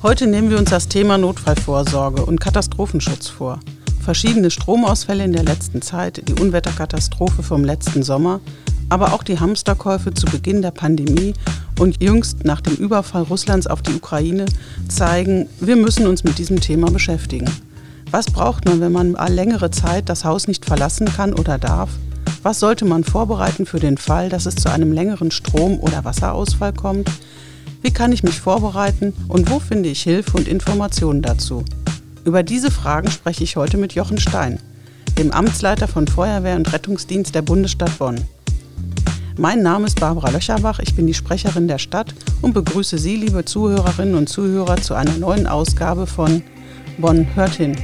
Heute nehmen wir uns das Thema Notfallvorsorge und Katastrophenschutz vor. Verschiedene Stromausfälle in der letzten Zeit, die Unwetterkatastrophe vom letzten Sommer, aber auch die Hamsterkäufe zu Beginn der Pandemie und jüngst nach dem Überfall Russlands auf die Ukraine zeigen, wir müssen uns mit diesem Thema beschäftigen. Was braucht man, wenn man längere Zeit das Haus nicht verlassen kann oder darf? Was sollte man vorbereiten für den Fall, dass es zu einem längeren Strom- oder Wasserausfall kommt? Wie kann ich mich vorbereiten und wo finde ich Hilfe und Informationen dazu? Über diese Fragen spreche ich heute mit Jochen Stein, dem Amtsleiter von Feuerwehr und Rettungsdienst der Bundesstadt Bonn. Mein Name ist Barbara Löcherbach, ich bin die Sprecherin der Stadt und begrüße Sie, liebe Zuhörerinnen und Zuhörer, zu einer neuen Ausgabe von Bonn hört hin.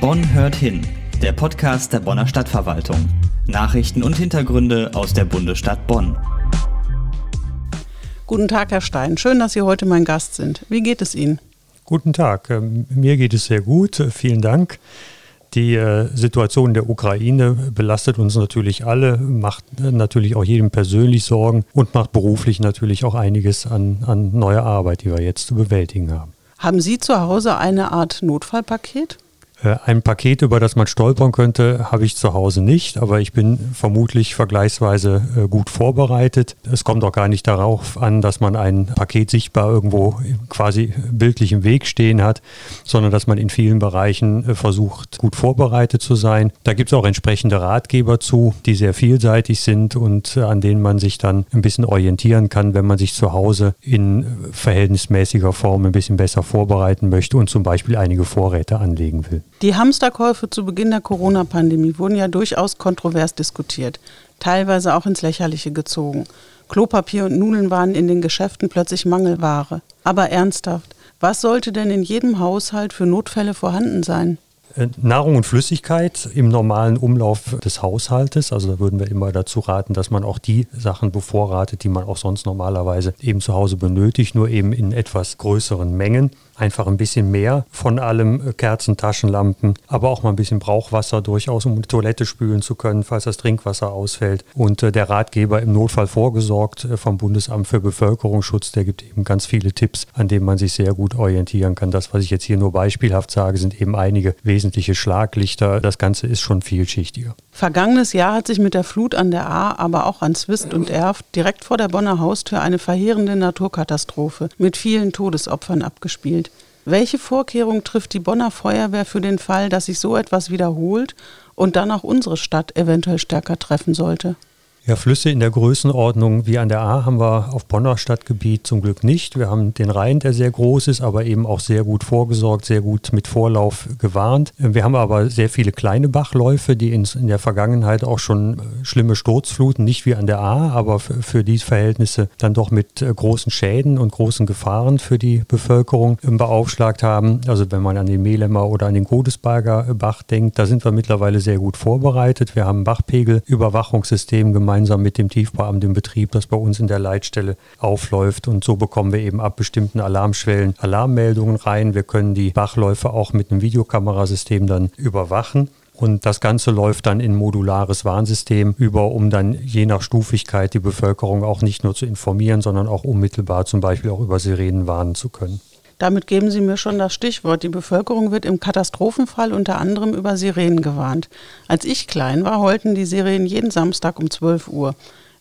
Bonn hört hin, der Podcast der Bonner Stadtverwaltung. Nachrichten und Hintergründe aus der Bundesstadt Bonn. Guten Tag, Herr Stein. Schön, dass Sie heute mein Gast sind. Wie geht es Ihnen? Guten Tag. Ähm, mir geht es sehr gut. Vielen Dank. Die äh, Situation der Ukraine belastet uns natürlich alle, macht äh, natürlich auch jedem persönlich Sorgen und macht beruflich natürlich auch einiges an, an neuer Arbeit, die wir jetzt zu bewältigen haben. Haben Sie zu Hause eine Art Notfallpaket? Äh, ein Paket, über das man stolpern könnte, habe ich zu Hause nicht, aber ich bin vermutlich vergleichsweise äh, gut vorbereitet. Es kommt auch gar nicht darauf an, dass man ein Paket sichtbar irgendwo quasi bildlich im Weg stehen hat, sondern dass man in vielen Bereichen äh, versucht, gut vorbereitet zu sein. Da gibt es auch entsprechende Ratgeber zu, die sehr vielseitig sind und an denen man sich dann ein bisschen orientieren kann, wenn man sich zu Hause in verhältnismäßiger Form ein bisschen besser vorbereiten möchte und zum Beispiel einige Vorräte anlegen will. Die Hamsterkäufe zu Beginn der Corona-Pandemie wurden ja durchaus kontrovers diskutiert, teilweise auch ins Lächerliche gezogen. Klopapier und Nudeln waren in den Geschäften plötzlich Mangelware. Aber ernsthaft, was sollte denn in jedem Haushalt für Notfälle vorhanden sein? Äh, Nahrung und Flüssigkeit im normalen Umlauf des Haushaltes. Also da würden wir immer dazu raten, dass man auch die Sachen bevorratet, die man auch sonst normalerweise eben zu Hause benötigt, nur eben in etwas größeren Mengen einfach ein bisschen mehr von allem, äh, Kerzen, Taschenlampen, aber auch mal ein bisschen Brauchwasser durchaus, um die Toilette spülen zu können, falls das Trinkwasser ausfällt. Und äh, der Ratgeber im Notfall vorgesorgt äh, vom Bundesamt für Bevölkerungsschutz, der gibt eben ganz viele Tipps, an denen man sich sehr gut orientieren kann. Das, was ich jetzt hier nur beispielhaft sage, sind eben einige wesentliche Schlaglichter. Das Ganze ist schon vielschichtiger. Vergangenes Jahr hat sich mit der Flut an der A, aber auch an Zwist und Erft direkt vor der Bonner Haustür eine verheerende Naturkatastrophe mit vielen Todesopfern abgespielt. Welche Vorkehrungen trifft die Bonner Feuerwehr für den Fall, dass sich so etwas wiederholt und dann auch unsere Stadt eventuell stärker treffen sollte? Ja, Flüsse in der Größenordnung wie an der A haben wir auf Bonner Stadtgebiet zum Glück nicht. Wir haben den Rhein, der sehr groß ist, aber eben auch sehr gut vorgesorgt, sehr gut mit Vorlauf gewarnt. Wir haben aber sehr viele kleine Bachläufe, die in, der Vergangenheit auch schon äh, schlimme Sturzfluten, nicht wie an der A, aber für, diese Verhältnisse dann doch mit äh, großen Schäden und großen Gefahren für die Bevölkerung äh, beaufschlagt haben. Also wenn man an den Mehlemmer oder an den Godesberger Bach denkt, da sind wir mittlerweile sehr gut vorbereitet. Wir haben Bachpegelüberwachungssystem gemacht gemeinsam mit dem Tiefbauamt im Betrieb, das bei uns in der Leitstelle aufläuft. Und so bekommen wir eben ab bestimmten Alarmschwellen Alarmmeldungen rein. Wir können die Bachläufe auch mit einem Videokamerasystem dann überwachen. Und das Ganze läuft dann in modulares Warnsystem über, um dann je nach Stufigkeit die Bevölkerung auch nicht nur zu informieren, sondern auch unmittelbar zum Beispiel auch über Sirenen warnen zu können. Damit geben Sie mir schon das Stichwort. Die Bevölkerung wird im Katastrophenfall unter anderem über Sirenen gewarnt. Als ich klein war, heulten die Sirenen jeden Samstag um 12 Uhr.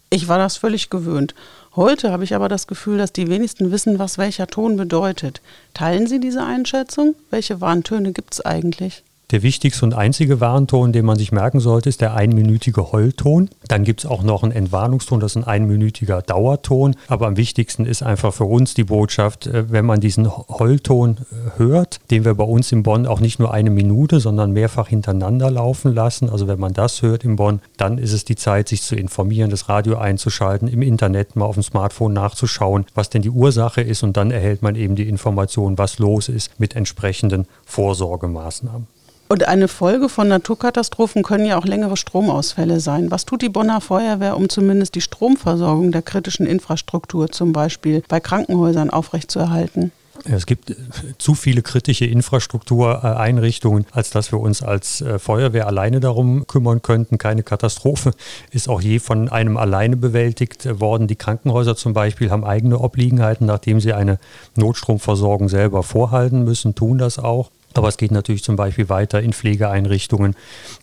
Ich war das völlig gewöhnt. Heute habe ich aber das Gefühl, dass die wenigsten wissen, was welcher Ton bedeutet. Teilen Sie diese Einschätzung? Welche Warntöne gibt es eigentlich? Der wichtigste und einzige Warnton, den man sich merken sollte, ist der einminütige Heulton. Dann gibt es auch noch einen Entwarnungston, das ist ein einminütiger Dauerton. Aber am wichtigsten ist einfach für uns die Botschaft, äh, wenn man diesen Heulton äh, hört, den wir bei uns in Bonn auch nicht nur eine Minute, sondern mehrfach hintereinander laufen lassen. Also wenn man das hört in Bonn, dann ist es die Zeit, sich zu informieren, das Radio einzuschalten, im Internet mal auf dem Smartphone nachzuschauen, was denn die Ursache ist. Und dann erhält man eben die Information, was los ist mit entsprechenden Vorsorgemaßnahmen. Und eine Folge von Naturkatastrophen können ja auch längere Stromausfälle sein. Was tut die Bonner Feuerwehr, um zumindest die Stromversorgung der kritischen Infrastruktur, zum Beispiel bei Krankenhäusern, aufrechtzuerhalten? Es gibt äh, zu viele kritische Infrastruktureinrichtungen, als dass wir uns als äh, Feuerwehr alleine darum kümmern könnten. Keine Katastrophe ist auch je von einem alleine bewältigt worden. Die Krankenhäuser zum Beispiel haben eigene Obliegenheiten, nachdem sie eine Notstromversorgung selber vorhalten müssen, tun das auch. Aber es geht natürlich zum Beispiel weiter in Pflegeeinrichtungen.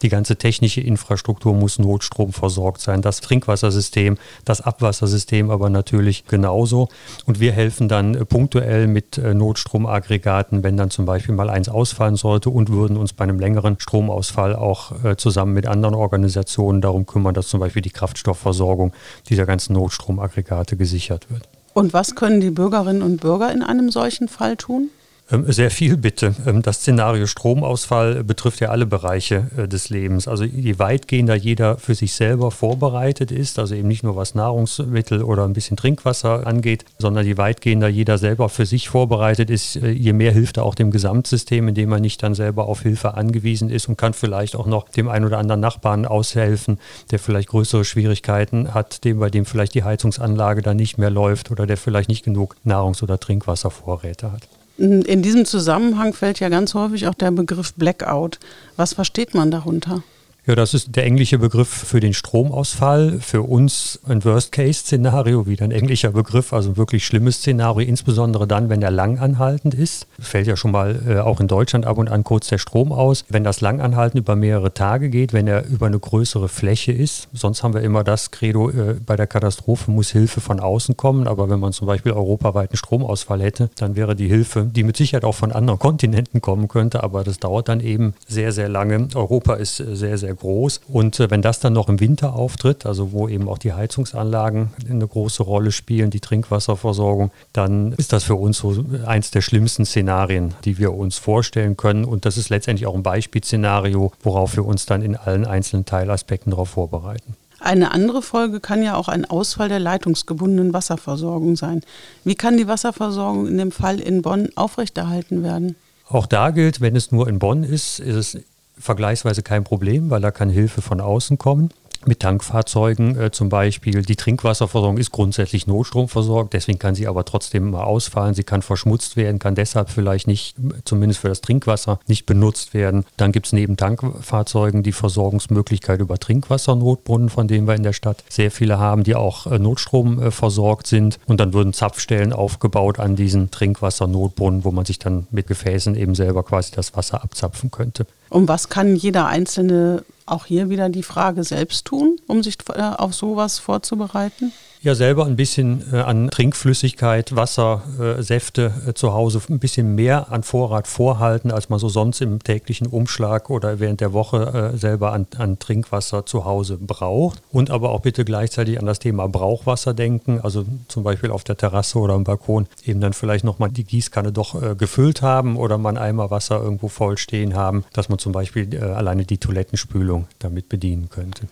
Die ganze technische Infrastruktur muss notstromversorgt sein. Das Trinkwassersystem, das Abwassersystem aber natürlich genauso. Und wir helfen dann äh, punktuell mit äh, Notstromaggregaten, wenn dann zum Beispiel mal eins ausfallen sollte und würden uns bei einem längeren Stromausfall auch äh, zusammen mit anderen Organisationen darum kümmern, dass zum Beispiel die Kraftstoffversorgung dieser ganzen Notstromaggregate gesichert wird. Und was können die Bürgerinnen und Bürger in einem solchen Fall tun? Ähm, sehr viel bitte. Ähm, das Szenario Stromausfall betrifft ja alle Bereiche äh, des Lebens. Also je weitgehender jeder für sich selber vorbereitet ist, also eben nicht nur was Nahrungsmittel oder ein bisschen Trinkwasser angeht, sondern je weitgehender jeder selber für sich vorbereitet ist, äh, je mehr hilft er auch dem Gesamtsystem, indem er nicht dann selber auf Hilfe angewiesen ist und kann vielleicht auch noch dem einen oder anderen Nachbarn aushelfen, der vielleicht größere Schwierigkeiten hat, dem bei dem vielleicht die Heizungsanlage dann nicht mehr läuft oder der vielleicht nicht genug Nahrungs- oder Trinkwasservorräte hat. In diesem Zusammenhang fällt ja ganz häufig auch der Begriff Blackout. Was versteht man darunter? Ja, das ist der englische Begriff für den Stromausfall. Für uns ein Worst-Case-Szenario, wieder ein englischer Begriff, also ein wirklich schlimmes Szenario, insbesondere dann, wenn er langanhaltend ist. Fällt ja schon mal äh, auch in Deutschland ab und an kurz der Strom aus. Wenn das langanhaltend über mehrere Tage geht, wenn er über eine größere Fläche ist. Sonst haben wir immer das Credo, äh, bei der Katastrophe muss Hilfe von außen kommen. Aber wenn man zum Beispiel europaweit einen Stromausfall hätte, dann wäre die Hilfe, die mit Sicherheit auch von anderen Kontinenten kommen könnte, aber das dauert dann eben sehr, sehr lange. Europa ist äh, sehr, sehr groß. Und äh, wenn das dann noch im Winter auftritt, also wo eben auch die Heizungsanlagen eine große Rolle spielen, die Trinkwasserversorgung, dann ist das für uns so eins der schlimmsten Szenarien, die wir uns vorstellen können. Und das ist letztendlich auch ein Beispielszenario, worauf wir uns dann in allen einzelnen Teilaspekten darauf vorbereiten. Eine andere Folge kann ja auch ein Ausfall der leitungsgebundenen Wasserversorgung sein. Wie kann die Wasserversorgung in dem Fall in Bonn aufrechterhalten werden? Auch da gilt, wenn es nur in Bonn ist, ist es vergleichsweise kein Problem, weil da kann Hilfe von außen kommen mit Tankfahrzeugen äh, zum Beispiel. Die Trinkwasserversorgung ist grundsätzlich notstromversorgt, deswegen kann sie aber trotzdem mal ausfallen. Sie kann verschmutzt werden, kann deshalb vielleicht nicht, zumindest für das Trinkwasser, nicht benutzt werden. Dann gibt es neben Tankfahrzeugen die Versorgungsmöglichkeit über Trinkwassernotbrunnen, von denen wir in der Stadt sehr viele haben, die auch äh, Notstrom äh, versorgt sind. Und dann würden Zapfstellen aufgebaut an diesen Trinkwassernotbrunnen, wo man sich dann mit Gefäßen eben selber quasi das Wasser abzapfen könnte. Und was kann jeder Einzelne auch hier wieder die Frage selbst tun, um sich äh, auf sowas vorzubereiten? Ja selber ein bisschen äh, an Trinkflüssigkeit, Wasser, äh, Säfte äh, zu Hause ein bisschen mehr an Vorrat vorhalten, als man so sonst im täglichen Umschlag oder während der Woche selber an, an, Trinkwasser zu Hause braucht. Und aber auch bitte gleichzeitig an das Thema Brauchwasser denken, also zum Beispiel auf der Terrasse oder am Balkon eben dann vielleicht nochmal die Gießkanne doch gefüllt haben oder man Eimer Wasser irgendwo voll stehen haben, dass man zum Beispiel alleine die Toilettenspülung damit bedienen könnte.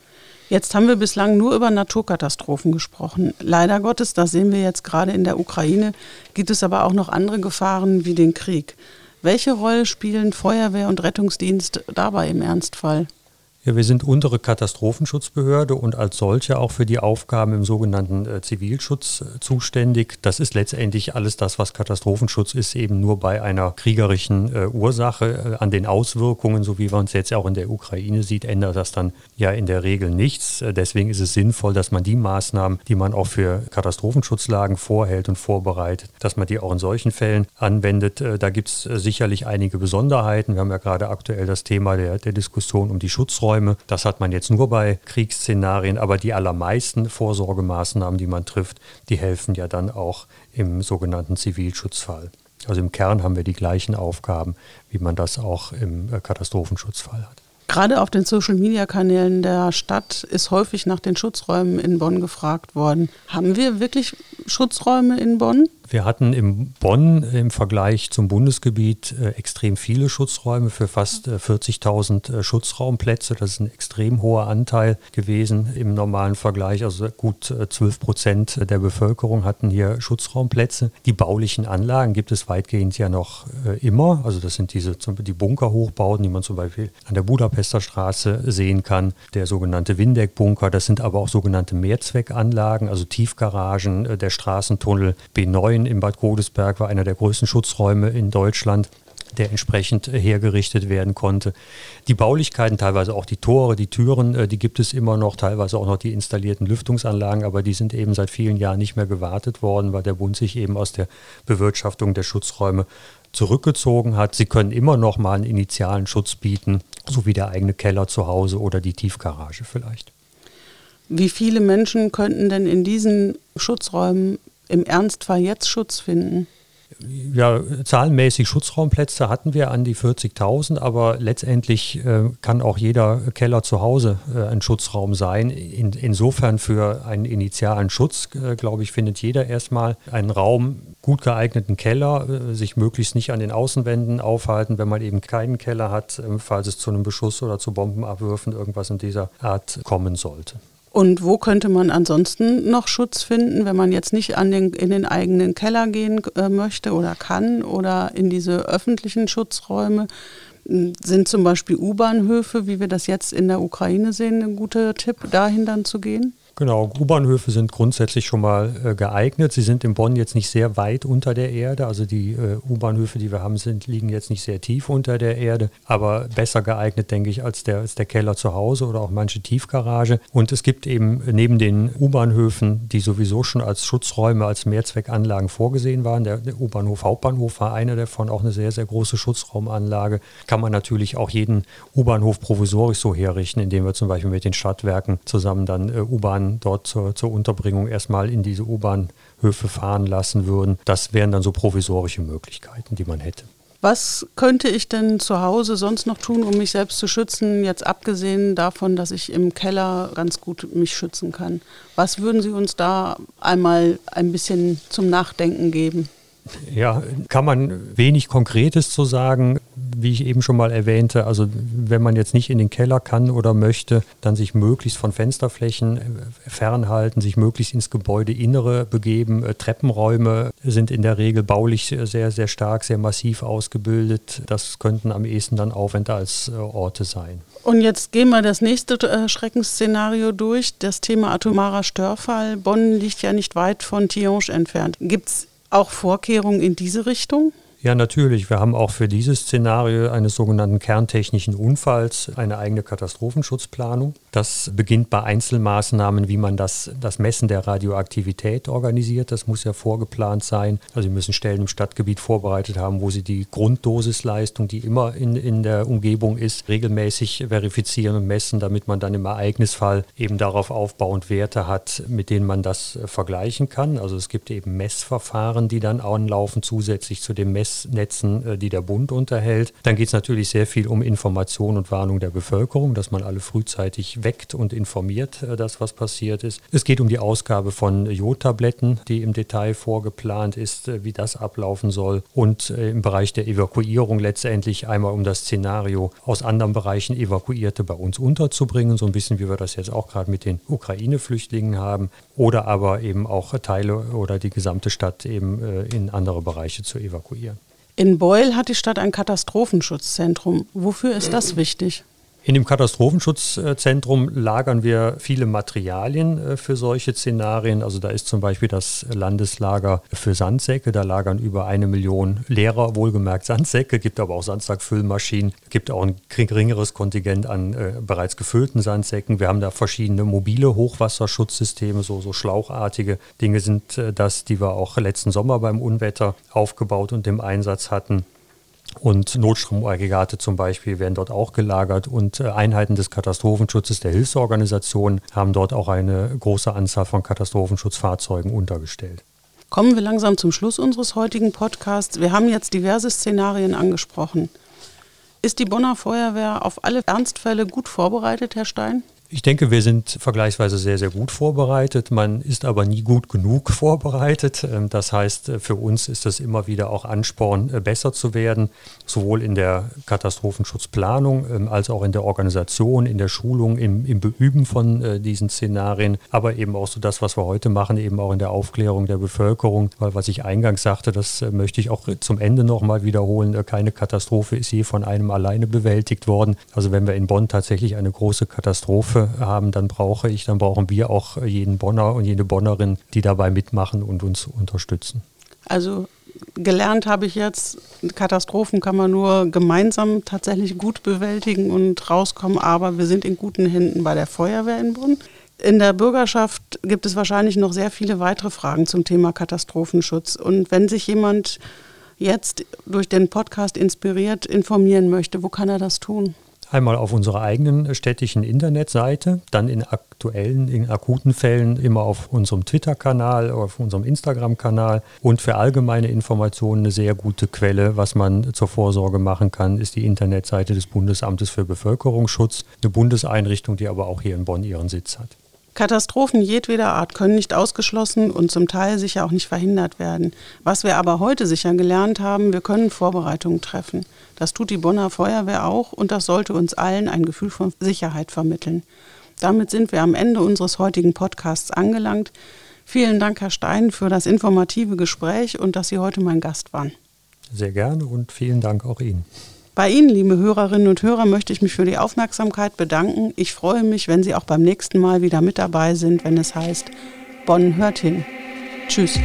Jetzt haben wir bislang nur über Naturkatastrophen gesprochen. Leider Gottes, das sehen wir jetzt gerade in der Ukraine, gibt es aber auch noch andere Gefahren wie den Krieg. Welche Rolle spielen Feuerwehr und Rettungsdienst dabei im Ernstfall? Ja, wir sind untere Katastrophenschutzbehörde und als solche auch für die Aufgaben im sogenannten äh, Zivilschutz äh, zuständig. Das ist letztendlich alles das, was Katastrophenschutz ist, eben nur bei einer kriegerischen äh, Ursache. Äh, an den Auswirkungen, so wie man es jetzt auch in der Ukraine sieht, ändert das dann ja in der Regel nichts. Äh, deswegen ist es sinnvoll, dass man die Maßnahmen, die man auch für Katastrophenschutzlagen vorhält und vorbereitet, dass man die auch in solchen Fällen anwendet. Äh, da gibt es sicherlich einige Besonderheiten. Wir haben ja gerade aktuell das Thema der, der Diskussion um die Schutzräume. Schutzräume. Das hat man jetzt nur bei Kriegsszenarien, aber die allermeisten Vorsorgemaßnahmen, die man trifft, die helfen ja dann auch im sogenannten Zivilschutzfall. Also im Kern haben wir die gleichen Aufgaben, wie man das auch im äh, Katastrophenschutzfall hat. Gerade auf den Social-Media-Kanälen der Stadt ist häufig nach den Schutzräumen in Bonn gefragt worden. Haben wir wirklich Schutzräume in Bonn? Wir hatten in Bonn im Vergleich zum Bundesgebiet äh, extrem viele Schutzräume für fast äh, 40.000 äh, Schutzraumplätze. Das ist ein extrem hoher Anteil gewesen im normalen Vergleich. Also gut 12 äh, Prozent der Bevölkerung hatten hier Schutzraumplätze. Die baulichen Anlagen gibt es weitgehend ja noch äh, immer. Also das sind diese die Bunkerhochbauten, die man zum Beispiel an der Budapester Straße sehen kann. Der sogenannte Windeck-Bunker. Das sind aber auch sogenannte Mehrzweckanlagen, also Tiefgaragen. Äh, der Straßentunnel B9 in Bad Godesberg war einer der größten Schutzräume in Deutschland der entsprechend äh, hergerichtet werden konnte. Die Baulichkeiten, teilweise auch die Tore, die Türen, äh, die gibt es immer noch, teilweise auch noch die installierten Lüftungsanlagen, aber die sind eben seit vielen Jahren nicht mehr gewartet worden, weil der Bund sich eben aus der Bewirtschaftung der Schutzräume zurückgezogen hat. Sie können immer noch mal einen initialen Schutz bieten, so wie der eigene Keller zu Hause oder die Tiefgarage vielleicht. Wie viele Menschen könnten denn in diesen Schutzräumen im Ernstfall jetzt Schutz finden? ja, zahlenmäßig Schutzraumplätze hatten wir an die 40.000, aber letztendlich äh, kann auch jeder Keller zu Hause äh, ein Schutzraum sein. In, insofern für einen initialen Schutz, äh, glaube ich, findet jeder erstmal einen Raum, gut geeigneten Keller, äh, sich möglichst nicht an den Außenwänden aufhalten, wenn man eben keinen Keller hat, äh, falls es zu einem Beschuss oder zu Bombenabwürfen irgendwas in dieser Art kommen sollte. Und wo könnte man ansonsten noch Schutz finden, wenn man jetzt nicht an den, in den eigenen Keller gehen äh, möchte oder kann oder in diese öffentlichen Schutzräume? Hm, sind zum Beispiel U-Bahnhöfe, wie wir das jetzt in der Ukraine sehen, ein guter Tipp, dahin dann zu gehen? Genau, U-Bahnhöfe sind grundsätzlich schon mal äh, geeignet. Sie sind in Bonn jetzt nicht sehr weit unter der Erde. Also die äh, U-Bahnhöfe, die wir haben, sind, liegen jetzt nicht sehr tief unter der Erde, aber besser geeignet, denke ich, als der, als der Keller zu Hause oder auch manche Tiefgarage. Und es gibt eben neben den U-Bahnhöfen, die sowieso schon als Schutzräume, als Mehrzweckanlagen vorgesehen waren, der, der U-Bahnhof Hauptbahnhof war einer davon, auch eine sehr, sehr große Schutzraumanlage, kann man natürlich auch jeden U-Bahnhof provisorisch so herrichten, indem wir zum Beispiel mit den Stadtwerken zusammen dann äh, Dort zur, zur Unterbringung erstmal in diese U-Bahnhöfe fahren lassen würden. Das wären dann so provisorische Möglichkeiten, die man hätte. Was könnte ich denn zu Hause sonst noch tun, um mich selbst zu schützen, jetzt abgesehen davon, dass ich im Keller ganz gut mich schützen kann? Was würden Sie uns da einmal ein bisschen zum Nachdenken geben? Ja, kann man wenig Konkretes zu sagen wie ich eben schon mal erwähnte, also wenn man jetzt nicht in den Keller kann oder möchte, dann sich möglichst von Fensterflächen äh, fernhalten, sich möglichst ins Gebäudeinnere begeben. Äh, Treppenräume sind in der Regel baulich sehr, sehr stark, sehr massiv ausgebildet. Das könnten am ehesten dann als äh, sein. Und jetzt gehen wir das nächste Schreckensszenario durch, das Thema atomarer Störfall. Bonn liegt ja nicht weit von Tihange entfernt. Gibt es auch Vorkehrungen in diese Richtung? Ja, natürlich. Wir haben auch für dieses Szenario eines sogenannten kerntechnischen Unfalls eine eigene Katastrophenschutzplanung. Das beginnt bei Einzelmaßnahmen, wie man das, das Messen der Radioaktivität organisiert. Das muss ja vorgeplant sein. Also Sie müssen Stellen im Stadtgebiet vorbereitet haben, wo Sie die Grunddosisleistung, die immer in, in der Umgebung ist, regelmäßig verifizieren und messen, damit man dann im Ereignisfall eben darauf aufbauend Werte hat, mit denen man das äh, vergleichen kann. Also es gibt eben Messverfahren, die dann anlaufen zusätzlich zu dem Messen Netzen, äh, die der Bund unterhält. Dann geht es natürlich sehr viel um Information und Warnung der Bevölkerung, dass man alle frühzeitig weckt und informiert, äh, das was passiert ist. Es geht um die Ausgabe von Jodtabletten, die im Detail vorgeplant ist, äh, wie das ablaufen soll. Und im Bereich der Evakuierung letztendlich einmal um das Szenario aus anderen Bereichen Evakuierte bei uns unterzubringen, so ein bisschen wie wir das jetzt auch gerade mit den Ukraine-Flüchtlingen haben. Oder aber eben auch Teile oder die gesamte Stadt eben in andere Bereiche zu evakuieren. In Beul hat die Stadt ein Katastrophenschutzzentrum. Wofür ist das wichtig? In dem Katastrophenschutzzentrum lagern wir viele Materialien äh, für solche Szenarien. Also da ist zum Beispiel das Landeslager für Sandsäcke. Da lagern über eine Million Lehrer, wohlgemerkt Sandsäcke, gibt aber auch Sandsackfüllmaschinen, gibt auch ein geringeres Kontingent an äh, bereits gefüllten Sandsäcken. Wir haben da verschiedene mobile Hochwasserschutzsysteme, so, so schlauchartige Dinge sind äh, das, die wir auch letzten Sommer beim Unwetter aufgebaut und im Einsatz hatten. Und Notstromaggregate zum Beispiel werden dort auch gelagert und äh, Einheiten des Katastrophenschutzes der Hilfsorganisationen haben dort auch eine große Anzahl von Katastrophenschutzfahrzeugen untergestellt. Kommen wir langsam zum Schluss unseres heutigen Podcasts. Wir haben jetzt diverse Szenarien angesprochen. Ist die Bonner Feuerwehr auf alle Ernstfälle gut vorbereitet, Herr Stein? Ich denke, wir sind vergleichsweise sehr, sehr gut vorbereitet. Man ist aber nie gut genug vorbereitet. Ähm, das heißt, äh, für uns ist das immer wieder auch Ansporn, äh, besser zu werden, sowohl in der Katastrophenschutzplanung ähm, als auch in der Organisation, in der Schulung, im, im Beüben von äh, diesen Szenarien, aber eben auch so das, was wir heute machen, eben auch in der Aufklärung der Bevölkerung. Weil was ich eingangs sagte, das möchte ich auch zum Ende nochmal wiederholen. Keine Katastrophe ist je von einem alleine bewältigt worden. Also wenn wir in Bonn tatsächlich eine große Katastrophe Katastrophe haben, dann brauche ich, dann brauchen wir auch jeden Bonner und jede Bonnerin, die dabei mitmachen und uns unterstützen. Also gelernt habe ich jetzt, Katastrophen kann man nur gemeinsam tatsächlich gut bewältigen und rauskommen, aber wir sind in guten Händen bei der Feuerwehr in Bonn. In der Bürgerschaft gibt es wahrscheinlich noch sehr viele weitere Fragen zum Thema Katastrophenschutz. Und wenn sich jemand jetzt durch den Podcast inspiriert informieren möchte, wo kann er das tun? Einmal auf unserer eigenen städtischen Internetseite, dann in aktuellen, in akuten Fällen immer auf unserem Twitter-Kanal, auf unserem Instagram-Kanal und für allgemeine Informationen eine sehr gute Quelle, was man zur Vorsorge machen kann, ist die Internetseite des Bundesamtes für Bevölkerungsschutz, eine Bundeseinrichtung, die aber auch hier in Bonn ihren Sitz hat. Katastrophen jedweder Art können nicht ausgeschlossen und zum Teil sicher auch nicht verhindert werden. Was wir aber heute sicher gelernt haben, wir können Vorbereitungen treffen. Das tut die Bonner Feuerwehr auch und das sollte uns allen ein Gefühl von Sicherheit vermitteln. Damit sind wir am Ende unseres heutigen Podcasts angelangt. Vielen Dank, Herr Stein, für das informative Gespräch und dass Sie heute mein Gast waren. Sehr gerne und vielen Dank auch Ihnen. Bei Ihnen, liebe Hörerinnen und Hörer, möchte ich mich für die Aufmerksamkeit bedanken. Ich freue mich, wenn Sie auch beim nächsten Mal wieder mit dabei sind, wenn es heißt, Bonn hört hin. Tschüss.